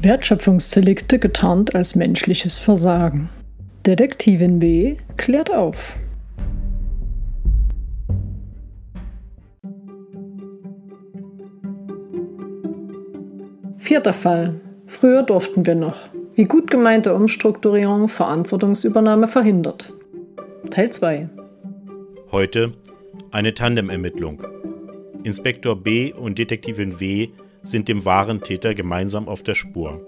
Wertschöpfungsdelikte getarnt als menschliches Versagen. Detektivin B klärt auf. Vierter Fall. Früher durften wir noch. Wie gut gemeinte Umstrukturierung Verantwortungsübernahme verhindert. Teil 2. Heute eine Tandemermittlung. Inspektor B und Detektivin W sind dem wahren Täter gemeinsam auf der Spur.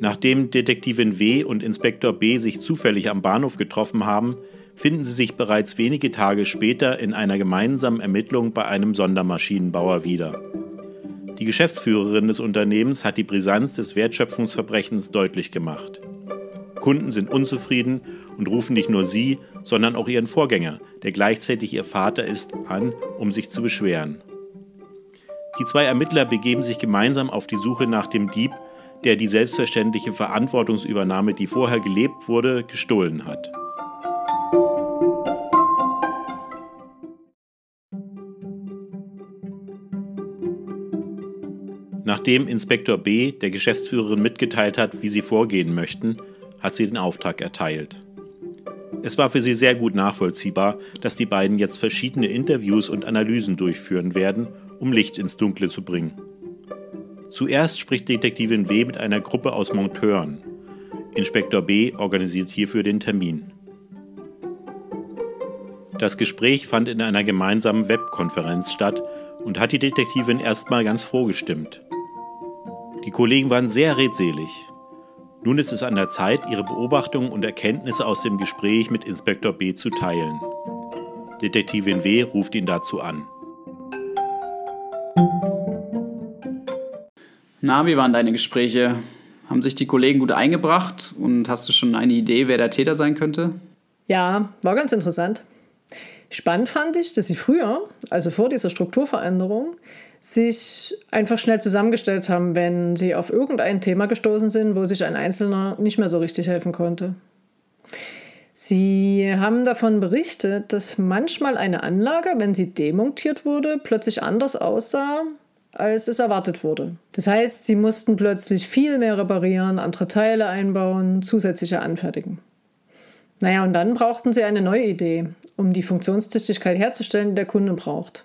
Nachdem Detektivin W und Inspektor B sich zufällig am Bahnhof getroffen haben, finden sie sich bereits wenige Tage später in einer gemeinsamen Ermittlung bei einem Sondermaschinenbauer wieder. Die Geschäftsführerin des Unternehmens hat die Brisanz des Wertschöpfungsverbrechens deutlich gemacht. Kunden sind unzufrieden und rufen nicht nur sie, sondern auch ihren Vorgänger, der gleichzeitig ihr Vater ist, an, um sich zu beschweren. Die zwei Ermittler begeben sich gemeinsam auf die Suche nach dem Dieb, der die selbstverständliche Verantwortungsübernahme, die vorher gelebt wurde, gestohlen hat. Nachdem Inspektor B der Geschäftsführerin mitgeteilt hat, wie sie vorgehen möchten, hat sie den Auftrag erteilt. Es war für sie sehr gut nachvollziehbar, dass die beiden jetzt verschiedene Interviews und Analysen durchführen werden, um Licht ins Dunkle zu bringen. Zuerst spricht Detektivin W mit einer Gruppe aus Monteuren. Inspektor B organisiert hierfür den Termin. Das Gespräch fand in einer gemeinsamen Webkonferenz statt und hat die Detektivin erstmal ganz vorgestimmt. Die Kollegen waren sehr redselig. Nun ist es an der Zeit, ihre Beobachtungen und Erkenntnisse aus dem Gespräch mit Inspektor B zu teilen. Detektivin W ruft ihn dazu an. Na, wie waren deine Gespräche? Haben sich die Kollegen gut eingebracht und hast du schon eine Idee, wer der Täter sein könnte? Ja, war ganz interessant. Spannend fand ich, dass sie früher, also vor dieser Strukturveränderung, sich einfach schnell zusammengestellt haben, wenn sie auf irgendein Thema gestoßen sind, wo sich ein Einzelner nicht mehr so richtig helfen konnte. Sie haben davon berichtet, dass manchmal eine Anlage, wenn sie demontiert wurde, plötzlich anders aussah, als es erwartet wurde. Das heißt, sie mussten plötzlich viel mehr reparieren, andere Teile einbauen, zusätzliche anfertigen. Naja, und dann brauchten sie eine neue Idee, um die Funktionstüchtigkeit herzustellen, die der Kunde braucht.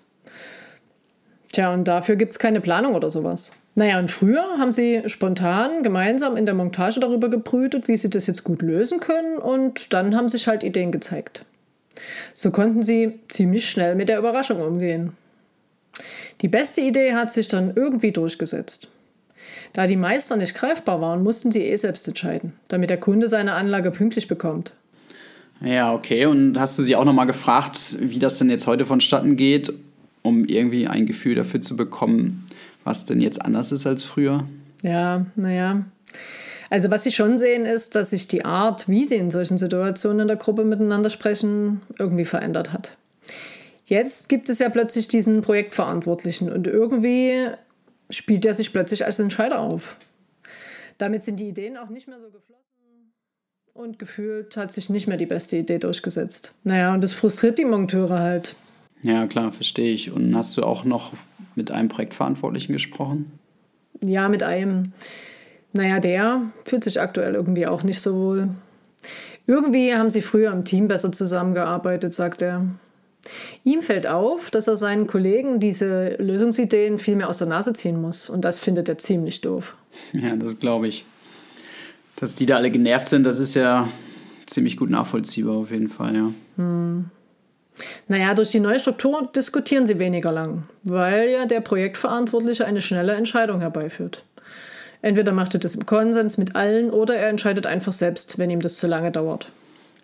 Tja, und dafür gibt es keine Planung oder sowas. Naja, und früher haben sie spontan gemeinsam in der Montage darüber gebrütet, wie sie das jetzt gut lösen können, und dann haben sich halt Ideen gezeigt. So konnten sie ziemlich schnell mit der Überraschung umgehen. Die beste Idee hat sich dann irgendwie durchgesetzt. Da die Meister nicht greifbar waren, mussten sie eh selbst entscheiden, damit der Kunde seine Anlage pünktlich bekommt. Ja, okay. Und hast du sie auch nochmal gefragt, wie das denn jetzt heute vonstatten geht um irgendwie ein Gefühl dafür zu bekommen, was denn jetzt anders ist als früher? Ja, naja. Also was Sie schon sehen, ist, dass sich die Art, wie Sie in solchen Situationen in der Gruppe miteinander sprechen, irgendwie verändert hat. Jetzt gibt es ja plötzlich diesen Projektverantwortlichen und irgendwie spielt er sich plötzlich als Entscheider auf. Damit sind die Ideen auch nicht mehr so geflossen und gefühlt hat sich nicht mehr die beste Idee durchgesetzt. Naja, und das frustriert die Monteure halt. Ja, klar, verstehe ich. Und hast du auch noch mit einem Projektverantwortlichen gesprochen? Ja, mit einem. Naja, der fühlt sich aktuell irgendwie auch nicht so wohl. Irgendwie haben sie früher im Team besser zusammengearbeitet, sagt er. Ihm fällt auf, dass er seinen Kollegen diese Lösungsideen viel mehr aus der Nase ziehen muss. Und das findet er ziemlich doof. Ja, das glaube ich. Dass die da alle genervt sind, das ist ja ziemlich gut nachvollziehbar auf jeden Fall, ja. Hm. Naja, durch die neue Struktur diskutieren sie weniger lang, weil ja der Projektverantwortliche eine schnelle Entscheidung herbeiführt. Entweder macht er das im Konsens mit allen oder er entscheidet einfach selbst, wenn ihm das zu lange dauert.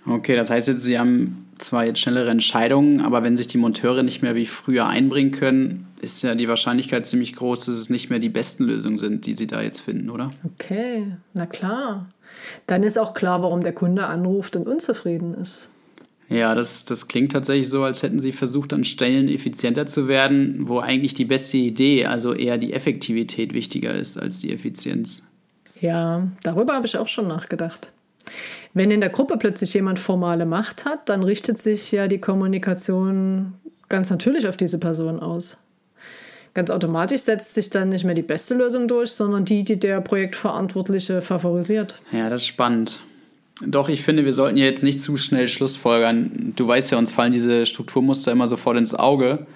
Okay, das heißt jetzt, Sie haben zwar jetzt schnellere Entscheidungen, aber wenn sich die Monteure nicht mehr wie früher einbringen können, ist ja die Wahrscheinlichkeit ziemlich groß, dass es nicht mehr die besten Lösungen sind, die Sie da jetzt finden, oder? Okay, na klar. Dann ist auch klar, warum der Kunde anruft und unzufrieden ist. Ja, das, das klingt tatsächlich so, als hätten sie versucht, an Stellen effizienter zu werden, wo eigentlich die beste Idee, also eher die Effektivität wichtiger ist als die Effizienz. Ja, darüber habe ich auch schon nachgedacht. Wenn in der Gruppe plötzlich jemand formale Macht hat, dann richtet sich ja die Kommunikation ganz natürlich auf diese Person aus. Ganz automatisch setzt sich dann nicht mehr die beste Lösung durch, sondern die, die der Projektverantwortliche favorisiert. Ja, das ist spannend. Doch, ich finde, wir sollten ja jetzt nicht zu schnell Schlussfolgern. Du weißt ja, uns fallen diese Strukturmuster immer sofort ins Auge.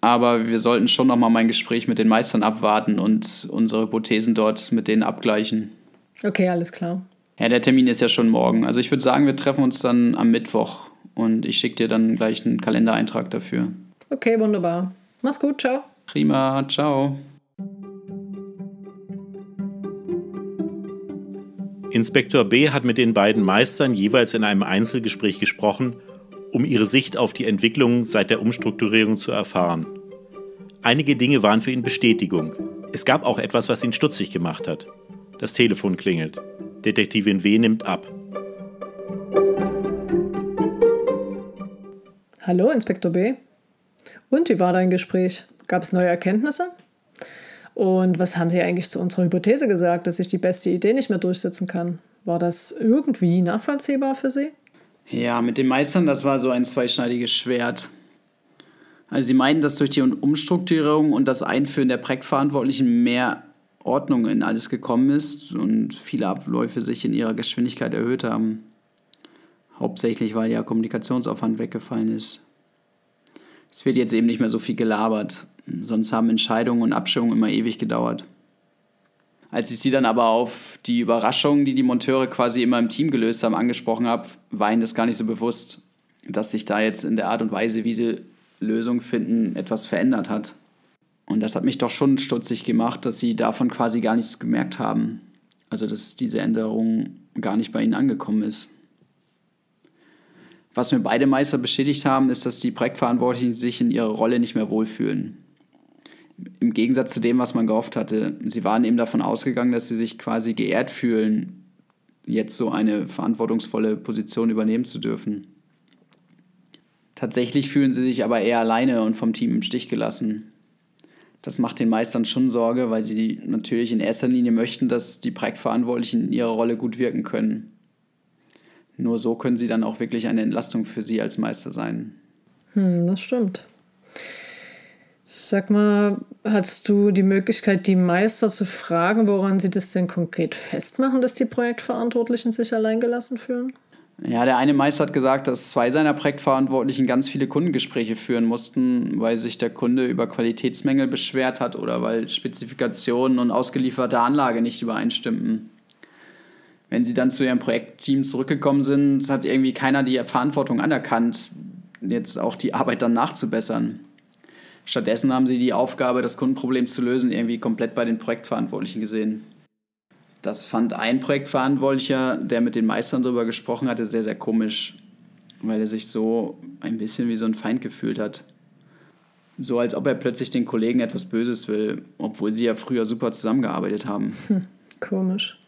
Aber wir sollten schon noch mal mein Gespräch mit den Meistern abwarten und unsere Hypothesen dort mit denen abgleichen. Okay, alles klar. Ja, der Termin ist ja schon morgen. Also ich würde sagen, wir treffen uns dann am Mittwoch und ich schicke dir dann gleich einen Kalendereintrag dafür. Okay, wunderbar. Mach's gut, ciao. Prima, ciao. Inspektor B hat mit den beiden Meistern jeweils in einem Einzelgespräch gesprochen, um ihre Sicht auf die Entwicklung seit der Umstrukturierung zu erfahren. Einige Dinge waren für ihn Bestätigung. Es gab auch etwas, was ihn stutzig gemacht hat. Das Telefon klingelt. Detektivin W nimmt ab. Hallo, Inspektor B. Und wie war dein Gespräch? Gab es neue Erkenntnisse? Und was haben Sie eigentlich zu unserer Hypothese gesagt, dass sich die beste Idee nicht mehr durchsetzen kann? War das irgendwie nachvollziehbar für Sie? Ja, mit den Meistern, das war so ein zweischneidiges Schwert. Also sie meinen, dass durch die Umstrukturierung und das Einführen der Projektverantwortlichen mehr Ordnung in alles gekommen ist und viele Abläufe sich in ihrer Geschwindigkeit erhöht haben. Hauptsächlich, weil ja Kommunikationsaufwand weggefallen ist. Es wird jetzt eben nicht mehr so viel gelabert, sonst haben Entscheidungen und Abstimmungen immer ewig gedauert. Als ich sie dann aber auf die Überraschungen, die die Monteure quasi immer im Team gelöst haben, angesprochen habe, war ihnen das gar nicht so bewusst, dass sich da jetzt in der Art und Weise, wie sie Lösungen finden, etwas verändert hat. Und das hat mich doch schon stutzig gemacht, dass sie davon quasi gar nichts gemerkt haben. Also, dass diese Änderung gar nicht bei ihnen angekommen ist. Was mir beide Meister bestätigt haben, ist, dass die Projektverantwortlichen sich in ihrer Rolle nicht mehr wohlfühlen. Im Gegensatz zu dem, was man gehofft hatte. Sie waren eben davon ausgegangen, dass sie sich quasi geehrt fühlen, jetzt so eine verantwortungsvolle Position übernehmen zu dürfen. Tatsächlich fühlen sie sich aber eher alleine und vom Team im Stich gelassen. Das macht den Meistern schon Sorge, weil sie natürlich in erster Linie möchten, dass die Projektverantwortlichen in ihrer Rolle gut wirken können. Nur so können sie dann auch wirklich eine Entlastung für sie als Meister sein. Hm, das stimmt. Sag mal, hast du die Möglichkeit, die Meister zu fragen, woran sie das denn konkret festmachen, dass die Projektverantwortlichen sich alleingelassen fühlen? Ja, der eine Meister hat gesagt, dass zwei seiner Projektverantwortlichen ganz viele Kundengespräche führen mussten, weil sich der Kunde über Qualitätsmängel beschwert hat oder weil Spezifikationen und ausgelieferte Anlage nicht übereinstimmten. Wenn sie dann zu ihrem Projektteam zurückgekommen sind, hat irgendwie keiner die Verantwortung anerkannt, jetzt auch die Arbeit dann nachzubessern. Stattdessen haben sie die Aufgabe, das Kundenproblem zu lösen, irgendwie komplett bei den Projektverantwortlichen gesehen. Das fand ein Projektverantwortlicher, der mit den Meistern darüber gesprochen hatte, sehr, sehr komisch, weil er sich so ein bisschen wie so ein Feind gefühlt hat. So als ob er plötzlich den Kollegen etwas Böses will, obwohl sie ja früher super zusammengearbeitet haben. Hm, komisch.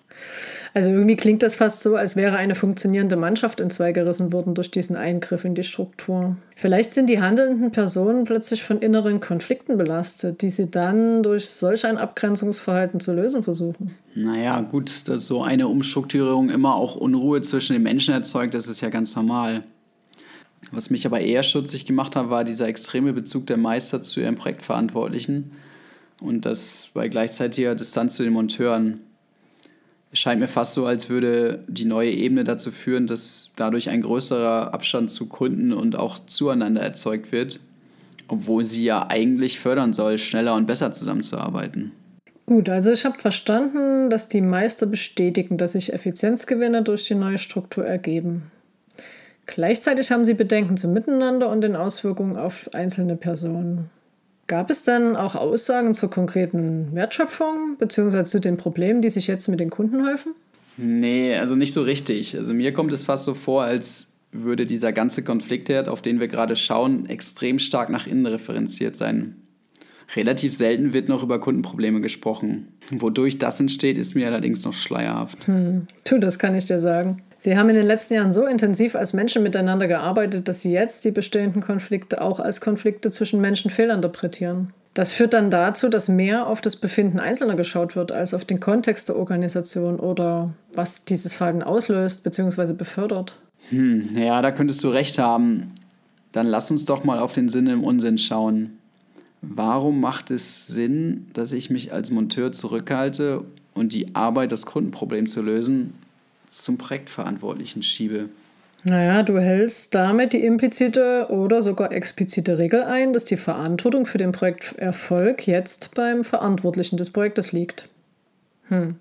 Also irgendwie klingt das fast so, als wäre eine funktionierende Mannschaft in zwei gerissen worden durch diesen Eingriff in die Struktur. Vielleicht sind die handelnden Personen plötzlich von inneren Konflikten belastet, die sie dann durch solch ein Abgrenzungsverhalten zu lösen versuchen. Naja, gut, dass so eine Umstrukturierung immer auch Unruhe zwischen den Menschen erzeugt, das ist ja ganz normal. Was mich aber eher stutzig gemacht hat, war dieser extreme Bezug der Meister zu ihren Projektverantwortlichen und das bei gleichzeitiger Distanz zu den Monteuren. Es scheint mir fast so, als würde die neue Ebene dazu führen, dass dadurch ein größerer Abstand zu Kunden und auch zueinander erzeugt wird, obwohl sie ja eigentlich fördern soll, schneller und besser zusammenzuarbeiten. Gut, also ich habe verstanden, dass die Meister bestätigen, dass sich Effizienzgewinne durch die neue Struktur ergeben. Gleichzeitig haben sie Bedenken zum Miteinander und den Auswirkungen auf einzelne Personen. Gab es denn auch Aussagen zur konkreten Wertschöpfung bzw. zu den Problemen, die sich jetzt mit den Kunden häufen? Nee, also nicht so richtig. Also mir kommt es fast so vor, als würde dieser ganze Konfliktherd, auf den wir gerade schauen, extrem stark nach innen referenziert sein. Relativ selten wird noch über Kundenprobleme gesprochen. Wodurch das entsteht, ist mir allerdings noch schleierhaft. Hm, tu, das kann ich dir sagen. Sie haben in den letzten Jahren so intensiv als Menschen miteinander gearbeitet, dass Sie jetzt die bestehenden Konflikte auch als Konflikte zwischen Menschen fehlinterpretieren. Das führt dann dazu, dass mehr auf das Befinden Einzelner geschaut wird, als auf den Kontext der Organisation oder was dieses Verhalten auslöst bzw. befördert. Hm, ja, da könntest du recht haben. Dann lass uns doch mal auf den Sinn im Unsinn schauen. Warum macht es Sinn, dass ich mich als Monteur zurückhalte und die Arbeit, das Kundenproblem zu lösen, zum Projektverantwortlichen schiebe? Naja, du hältst damit die implizite oder sogar explizite Regel ein, dass die Verantwortung für den Projekterfolg jetzt beim Verantwortlichen des Projektes liegt. Hm.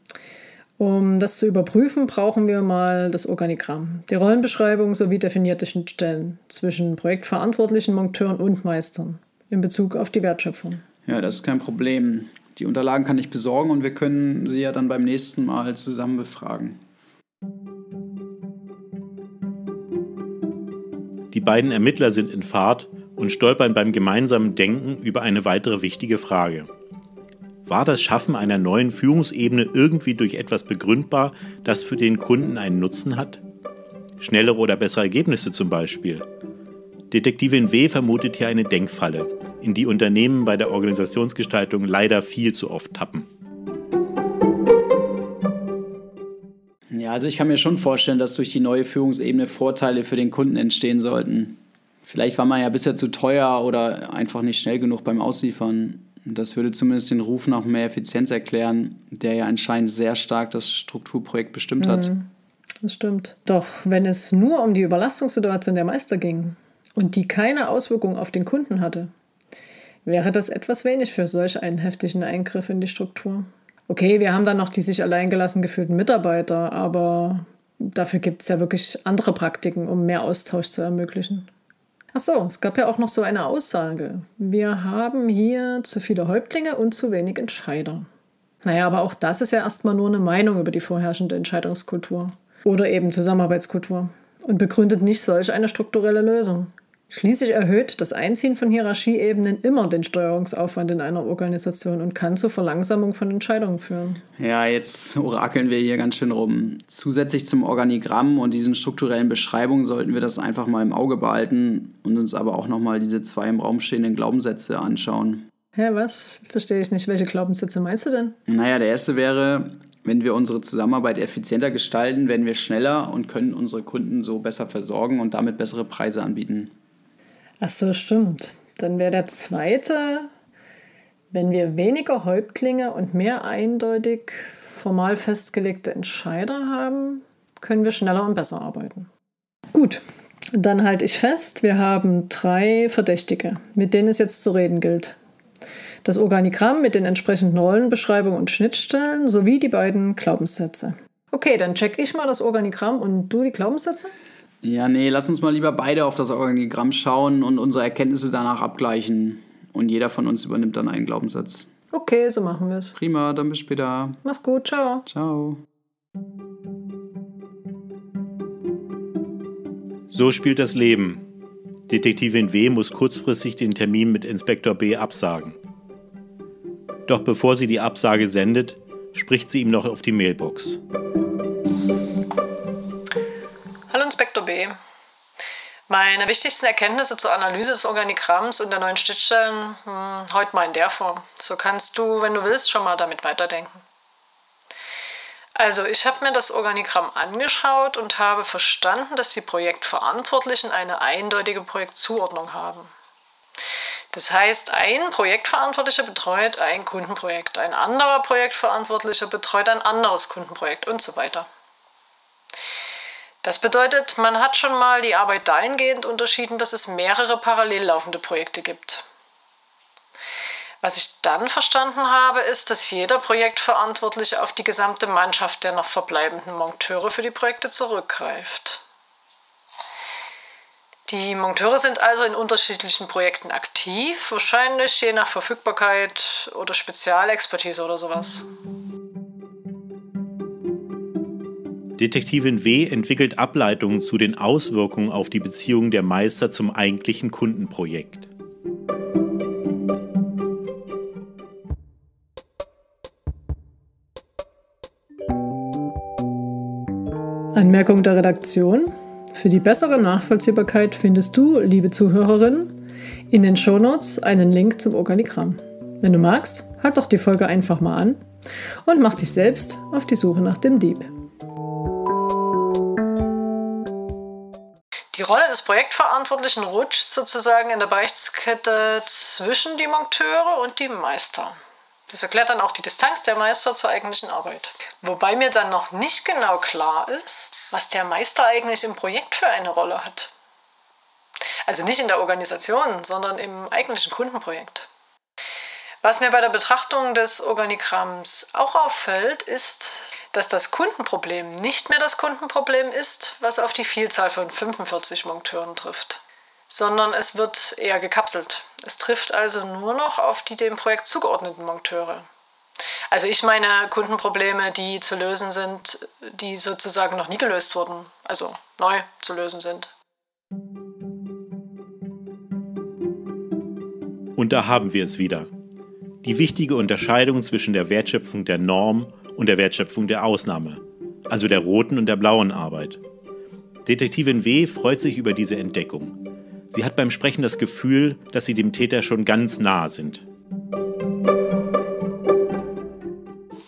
Um das zu überprüfen, brauchen wir mal das Organigramm, die Rollenbeschreibung sowie definierte Schnittstellen zwischen Projektverantwortlichen, Monteuren und Meistern in Bezug auf die Wertschöpfung. Ja, das ist kein Problem. Die Unterlagen kann ich besorgen und wir können sie ja dann beim nächsten Mal zusammen befragen. Beiden Ermittler sind in Fahrt und stolpern beim gemeinsamen Denken über eine weitere wichtige Frage. War das Schaffen einer neuen Führungsebene irgendwie durch etwas begründbar, das für den Kunden einen Nutzen hat? Schnellere oder bessere Ergebnisse zum Beispiel. Detektivin W vermutet hier eine Denkfalle, in die Unternehmen bei der Organisationsgestaltung leider viel zu oft tappen. Ja, also ich kann mir schon vorstellen, dass durch die neue Führungsebene Vorteile für den Kunden entstehen sollten. Vielleicht war man ja bisher zu teuer oder einfach nicht schnell genug beim Ausliefern. Das würde zumindest den Ruf nach mehr Effizienz erklären, der ja anscheinend sehr stark das Strukturprojekt bestimmt hat. Mhm, das stimmt. Doch wenn es nur um die Überlastungssituation der Meister ging und die keine Auswirkung auf den Kunden hatte, wäre das etwas wenig für solch einen heftigen Eingriff in die Struktur. Okay, wir haben dann noch die sich alleingelassen gefühlten Mitarbeiter, aber dafür gibt es ja wirklich andere Praktiken, um mehr Austausch zu ermöglichen. Ach so, es gab ja auch noch so eine Aussage. Wir haben hier zu viele Häuptlinge und zu wenig Entscheider. Naja, aber auch das ist ja erstmal nur eine Meinung über die vorherrschende Entscheidungskultur oder eben Zusammenarbeitskultur und begründet nicht solch eine strukturelle Lösung. Schließlich erhöht das Einziehen von Hierarchieebenen immer den Steuerungsaufwand in einer Organisation und kann zur Verlangsamung von Entscheidungen führen. Ja, jetzt orakeln wir hier ganz schön rum. Zusätzlich zum Organigramm und diesen strukturellen Beschreibungen sollten wir das einfach mal im Auge behalten und uns aber auch nochmal diese zwei im Raum stehenden Glaubenssätze anschauen. Hä, was? Verstehe ich nicht. Welche Glaubenssätze meinst du denn? Naja, der erste wäre, wenn wir unsere Zusammenarbeit effizienter gestalten, werden wir schneller und können unsere Kunden so besser versorgen und damit bessere Preise anbieten. Ach so, stimmt. Dann wäre der zweite, wenn wir weniger Häuptlinge und mehr eindeutig formal festgelegte Entscheider haben, können wir schneller und besser arbeiten. Gut, dann halte ich fest, wir haben drei Verdächtige, mit denen es jetzt zu reden gilt. Das Organigramm mit den entsprechenden Rollenbeschreibungen und Schnittstellen sowie die beiden Glaubenssätze. Okay, dann check ich mal das Organigramm und du die Glaubenssätze? Ja, nee, lass uns mal lieber beide auf das Organigramm schauen und unsere Erkenntnisse danach abgleichen. Und jeder von uns übernimmt dann einen Glaubenssatz. Okay, so machen wir es. Prima, dann bis später. Mach's gut, ciao. Ciao. So spielt das Leben. Detektivin W. muss kurzfristig den Termin mit Inspektor B. absagen. Doch bevor sie die Absage sendet, spricht sie ihm noch auf die Mailbox. Meine wichtigsten Erkenntnisse zur Analyse des Organigramms und der neuen Schnittstellen hm, heute mal in der Form. So kannst du, wenn du willst, schon mal damit weiterdenken. Also, ich habe mir das Organigramm angeschaut und habe verstanden, dass die Projektverantwortlichen eine eindeutige Projektzuordnung haben. Das heißt, ein Projektverantwortlicher betreut ein Kundenprojekt, ein anderer Projektverantwortlicher betreut ein anderes Kundenprojekt und so weiter. Das bedeutet, man hat schon mal die Arbeit dahingehend unterschieden, dass es mehrere parallel laufende Projekte gibt. Was ich dann verstanden habe, ist, dass jeder Projektverantwortliche auf die gesamte Mannschaft der noch verbleibenden Monteure für die Projekte zurückgreift. Die Monteure sind also in unterschiedlichen Projekten aktiv, wahrscheinlich je nach Verfügbarkeit oder Spezialexpertise oder sowas. Detektivin W. entwickelt Ableitungen zu den Auswirkungen auf die Beziehung der Meister zum eigentlichen Kundenprojekt. Anmerkung der Redaktion. Für die bessere Nachvollziehbarkeit findest du, liebe Zuhörerin, in den Shownotes einen Link zum Organigramm. Wenn du magst, halt doch die Folge einfach mal an und mach dich selbst auf die Suche nach dem Dieb. Die Rolle des Projektverantwortlichen rutscht sozusagen in der Berichtskette zwischen die Monteure und die Meister. Das erklärt dann auch die Distanz der Meister zur eigentlichen Arbeit. Wobei mir dann noch nicht genau klar ist, was der Meister eigentlich im Projekt für eine Rolle hat. Also nicht in der Organisation, sondern im eigentlichen Kundenprojekt. Was mir bei der Betrachtung des Organigramms auch auffällt, ist, dass das Kundenproblem nicht mehr das Kundenproblem ist, was auf die Vielzahl von 45 Monteuren trifft, sondern es wird eher gekapselt. Es trifft also nur noch auf die dem Projekt zugeordneten Monteure. Also ich meine Kundenprobleme, die zu lösen sind, die sozusagen noch nie gelöst wurden, also neu zu lösen sind. Und da haben wir es wieder. Die wichtige Unterscheidung zwischen der Wertschöpfung der Norm und der Wertschöpfung der Ausnahme, also der roten und der blauen Arbeit. Detektivin W. freut sich über diese Entdeckung. Sie hat beim Sprechen das Gefühl, dass sie dem Täter schon ganz nahe sind.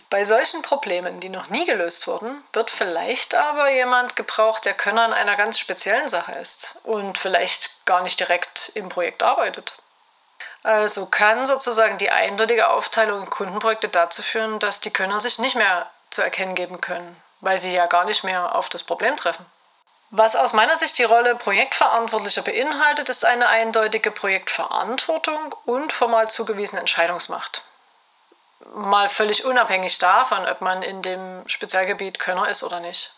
Bei solchen Problemen, die noch nie gelöst wurden, wird vielleicht aber jemand gebraucht, der Könner in einer ganz speziellen Sache ist und vielleicht gar nicht direkt im Projekt arbeitet. Also kann sozusagen die eindeutige Aufteilung in Kundenprojekte dazu führen, dass die Könner sich nicht mehr zu erkennen geben können, weil sie ja gar nicht mehr auf das Problem treffen. Was aus meiner Sicht die Rolle Projektverantwortlicher beinhaltet, ist eine eindeutige Projektverantwortung und formal zugewiesene Entscheidungsmacht. Mal völlig unabhängig davon, ob man in dem Spezialgebiet Könner ist oder nicht.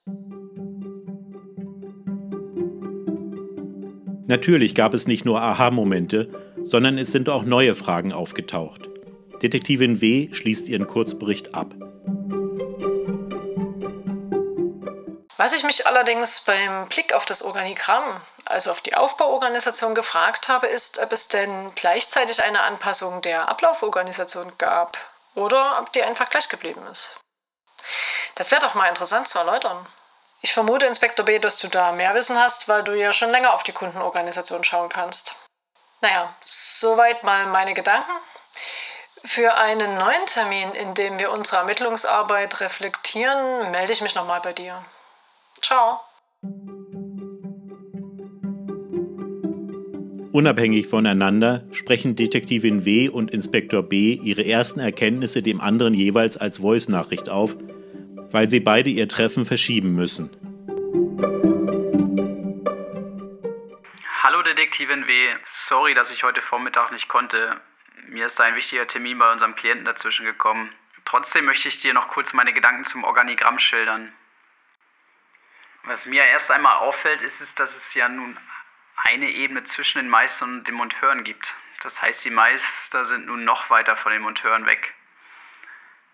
Natürlich gab es nicht nur Aha-Momente, sondern es sind auch neue Fragen aufgetaucht. Detektivin W. schließt ihren Kurzbericht ab. Was ich mich allerdings beim Blick auf das Organigramm, also auf die Aufbauorganisation gefragt habe, ist, ob es denn gleichzeitig eine Anpassung der Ablauforganisation gab oder ob die einfach gleich geblieben ist. Das wäre doch mal interessant zu erläutern. Ich vermute, Inspektor B., dass du da mehr Wissen hast, weil du ja schon länger auf die Kundenorganisation schauen kannst. Naja, soweit mal meine Gedanken. Für einen neuen Termin, in dem wir unsere Ermittlungsarbeit reflektieren, melde ich mich nochmal bei dir. Ciao. Unabhängig voneinander sprechen Detektivin W. und Inspektor B. ihre ersten Erkenntnisse dem anderen jeweils als Voice-Nachricht auf, weil sie beide ihr Treffen verschieben müssen. Detektivin W., sorry, dass ich heute Vormittag nicht konnte. Mir ist da ein wichtiger Termin bei unserem Klienten dazwischen gekommen. Trotzdem möchte ich dir noch kurz meine Gedanken zum Organigramm schildern. Was mir erst einmal auffällt, ist es, dass es ja nun eine Ebene zwischen den Meistern und den Monteuren gibt. Das heißt, die Meister sind nun noch weiter von den Monteuren weg.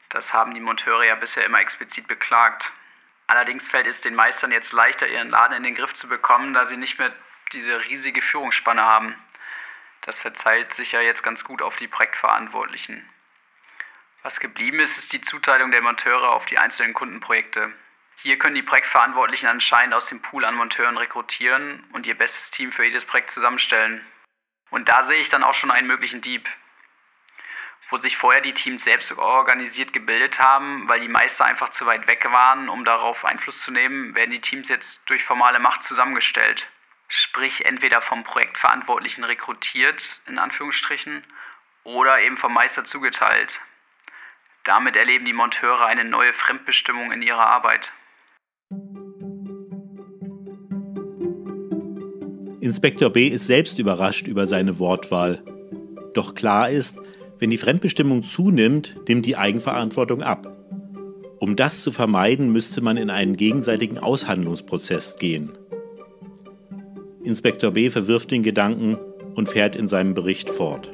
Das haben die Monteure ja bisher immer explizit beklagt. Allerdings fällt es den Meistern jetzt leichter, ihren Laden in den Griff zu bekommen, da sie nicht mehr diese riesige Führungsspanne haben. Das verzeiht sich ja jetzt ganz gut auf die Projektverantwortlichen. Was geblieben ist, ist die Zuteilung der Monteure auf die einzelnen Kundenprojekte. Hier können die Projektverantwortlichen anscheinend aus dem Pool an Monteuren rekrutieren und ihr bestes Team für jedes Projekt zusammenstellen. Und da sehe ich dann auch schon einen möglichen Dieb. Wo sich vorher die Teams selbst organisiert gebildet haben, weil die Meister einfach zu weit weg waren, um darauf Einfluss zu nehmen, werden die Teams jetzt durch formale Macht zusammengestellt sprich entweder vom Projektverantwortlichen rekrutiert, in Anführungsstrichen, oder eben vom Meister zugeteilt. Damit erleben die Monteure eine neue Fremdbestimmung in ihrer Arbeit. Inspektor B ist selbst überrascht über seine Wortwahl. Doch klar ist, wenn die Fremdbestimmung zunimmt, nimmt die Eigenverantwortung ab. Um das zu vermeiden, müsste man in einen gegenseitigen Aushandlungsprozess gehen. Inspektor B verwirft den Gedanken und fährt in seinem Bericht fort.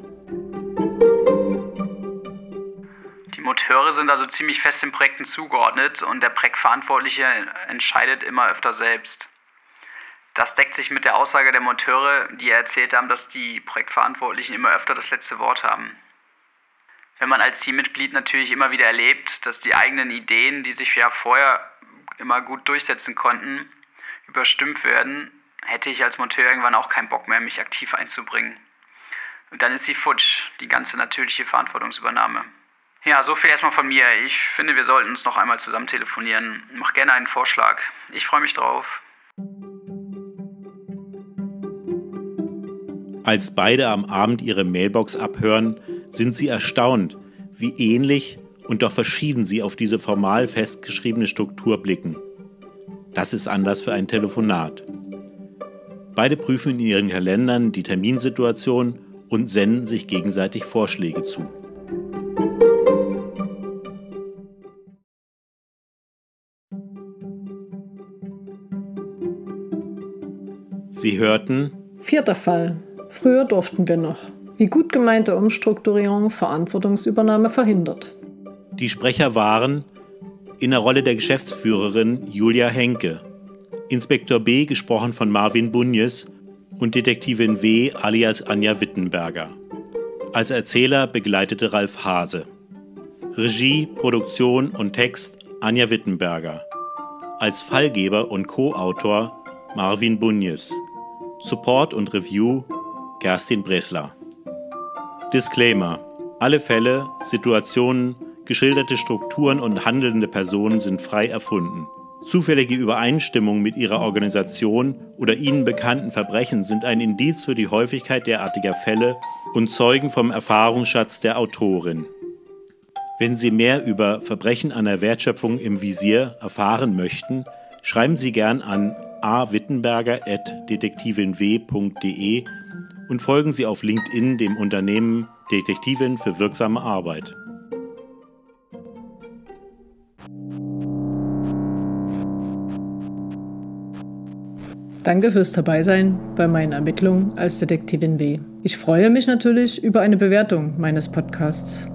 Die Moteure sind also ziemlich fest den Projekten zugeordnet und der Projektverantwortliche entscheidet immer öfter selbst. Das deckt sich mit der Aussage der Monteure, die erzählt haben, dass die Projektverantwortlichen immer öfter das letzte Wort haben. Wenn man als Teammitglied natürlich immer wieder erlebt, dass die eigenen Ideen, die sich ja vorher immer gut durchsetzen konnten, überstimmt werden, hätte ich als Monteur irgendwann auch keinen Bock mehr, mich aktiv einzubringen. Und dann ist sie futsch, die ganze natürliche Verantwortungsübernahme. Ja, so viel erstmal von mir. Ich finde, wir sollten uns noch einmal zusammen telefonieren. Mach gerne einen Vorschlag. Ich freue mich drauf. Als beide am Abend ihre Mailbox abhören, sind sie erstaunt, wie ähnlich und doch verschieden sie auf diese formal festgeschriebene Struktur blicken. Das ist Anlass für ein Telefonat. Beide prüfen in ihren Kalendern die Terminsituation und senden sich gegenseitig Vorschläge zu. Sie hörten Vierter Fall. Früher durften wir noch. Wie gut gemeinte Umstrukturierung Verantwortungsübernahme verhindert. Die Sprecher waren in der Rolle der Geschäftsführerin Julia Henke, Inspektor B gesprochen von Marvin Bunjes und Detektivin W alias Anja Wittenberger. Als Erzähler begleitete Ralf Hase. Regie, Produktion und Text Anja Wittenberger. Als Fallgeber und Co-Autor Marvin Bunjes. Support und Review Kerstin Bresler. Disclaimer. Alle Fälle, Situationen, geschilderte Strukturen und handelnde Personen sind frei erfunden. Zufällige Übereinstimmungen mit ihrer Organisation oder ihnen bekannten Verbrechen sind ein Indiz für die Häufigkeit derartiger Fälle und zeugen vom Erfahrungsschatz der Autorin. Wenn Sie mehr über Verbrechen an der Wertschöpfung im Visier erfahren möchten, schreiben Sie gern an awittenberger.detektivinw.de und folgen Sie auf LinkedIn dem Unternehmen Detektivin für wirksame Arbeit. Danke fürs Dabeisein bei meinen Ermittlungen als Detektivin W. Ich freue mich natürlich über eine Bewertung meines Podcasts.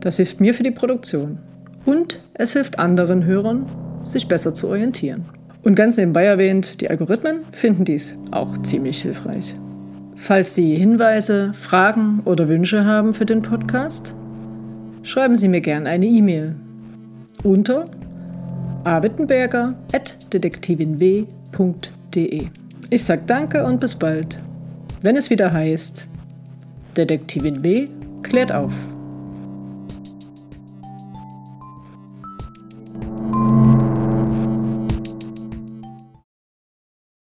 Das hilft mir für die Produktion. Und es hilft anderen Hörern, sich besser zu orientieren. Und ganz nebenbei erwähnt, die Algorithmen finden dies auch ziemlich hilfreich. Falls Sie Hinweise, Fragen oder Wünsche haben für den Podcast, schreiben Sie mir gerne eine E-Mail unter awittenberger.detektivinw.de www.detektivin.de. Ich sage danke und bis bald, wenn es wieder heißt, Detektivin W klärt auf.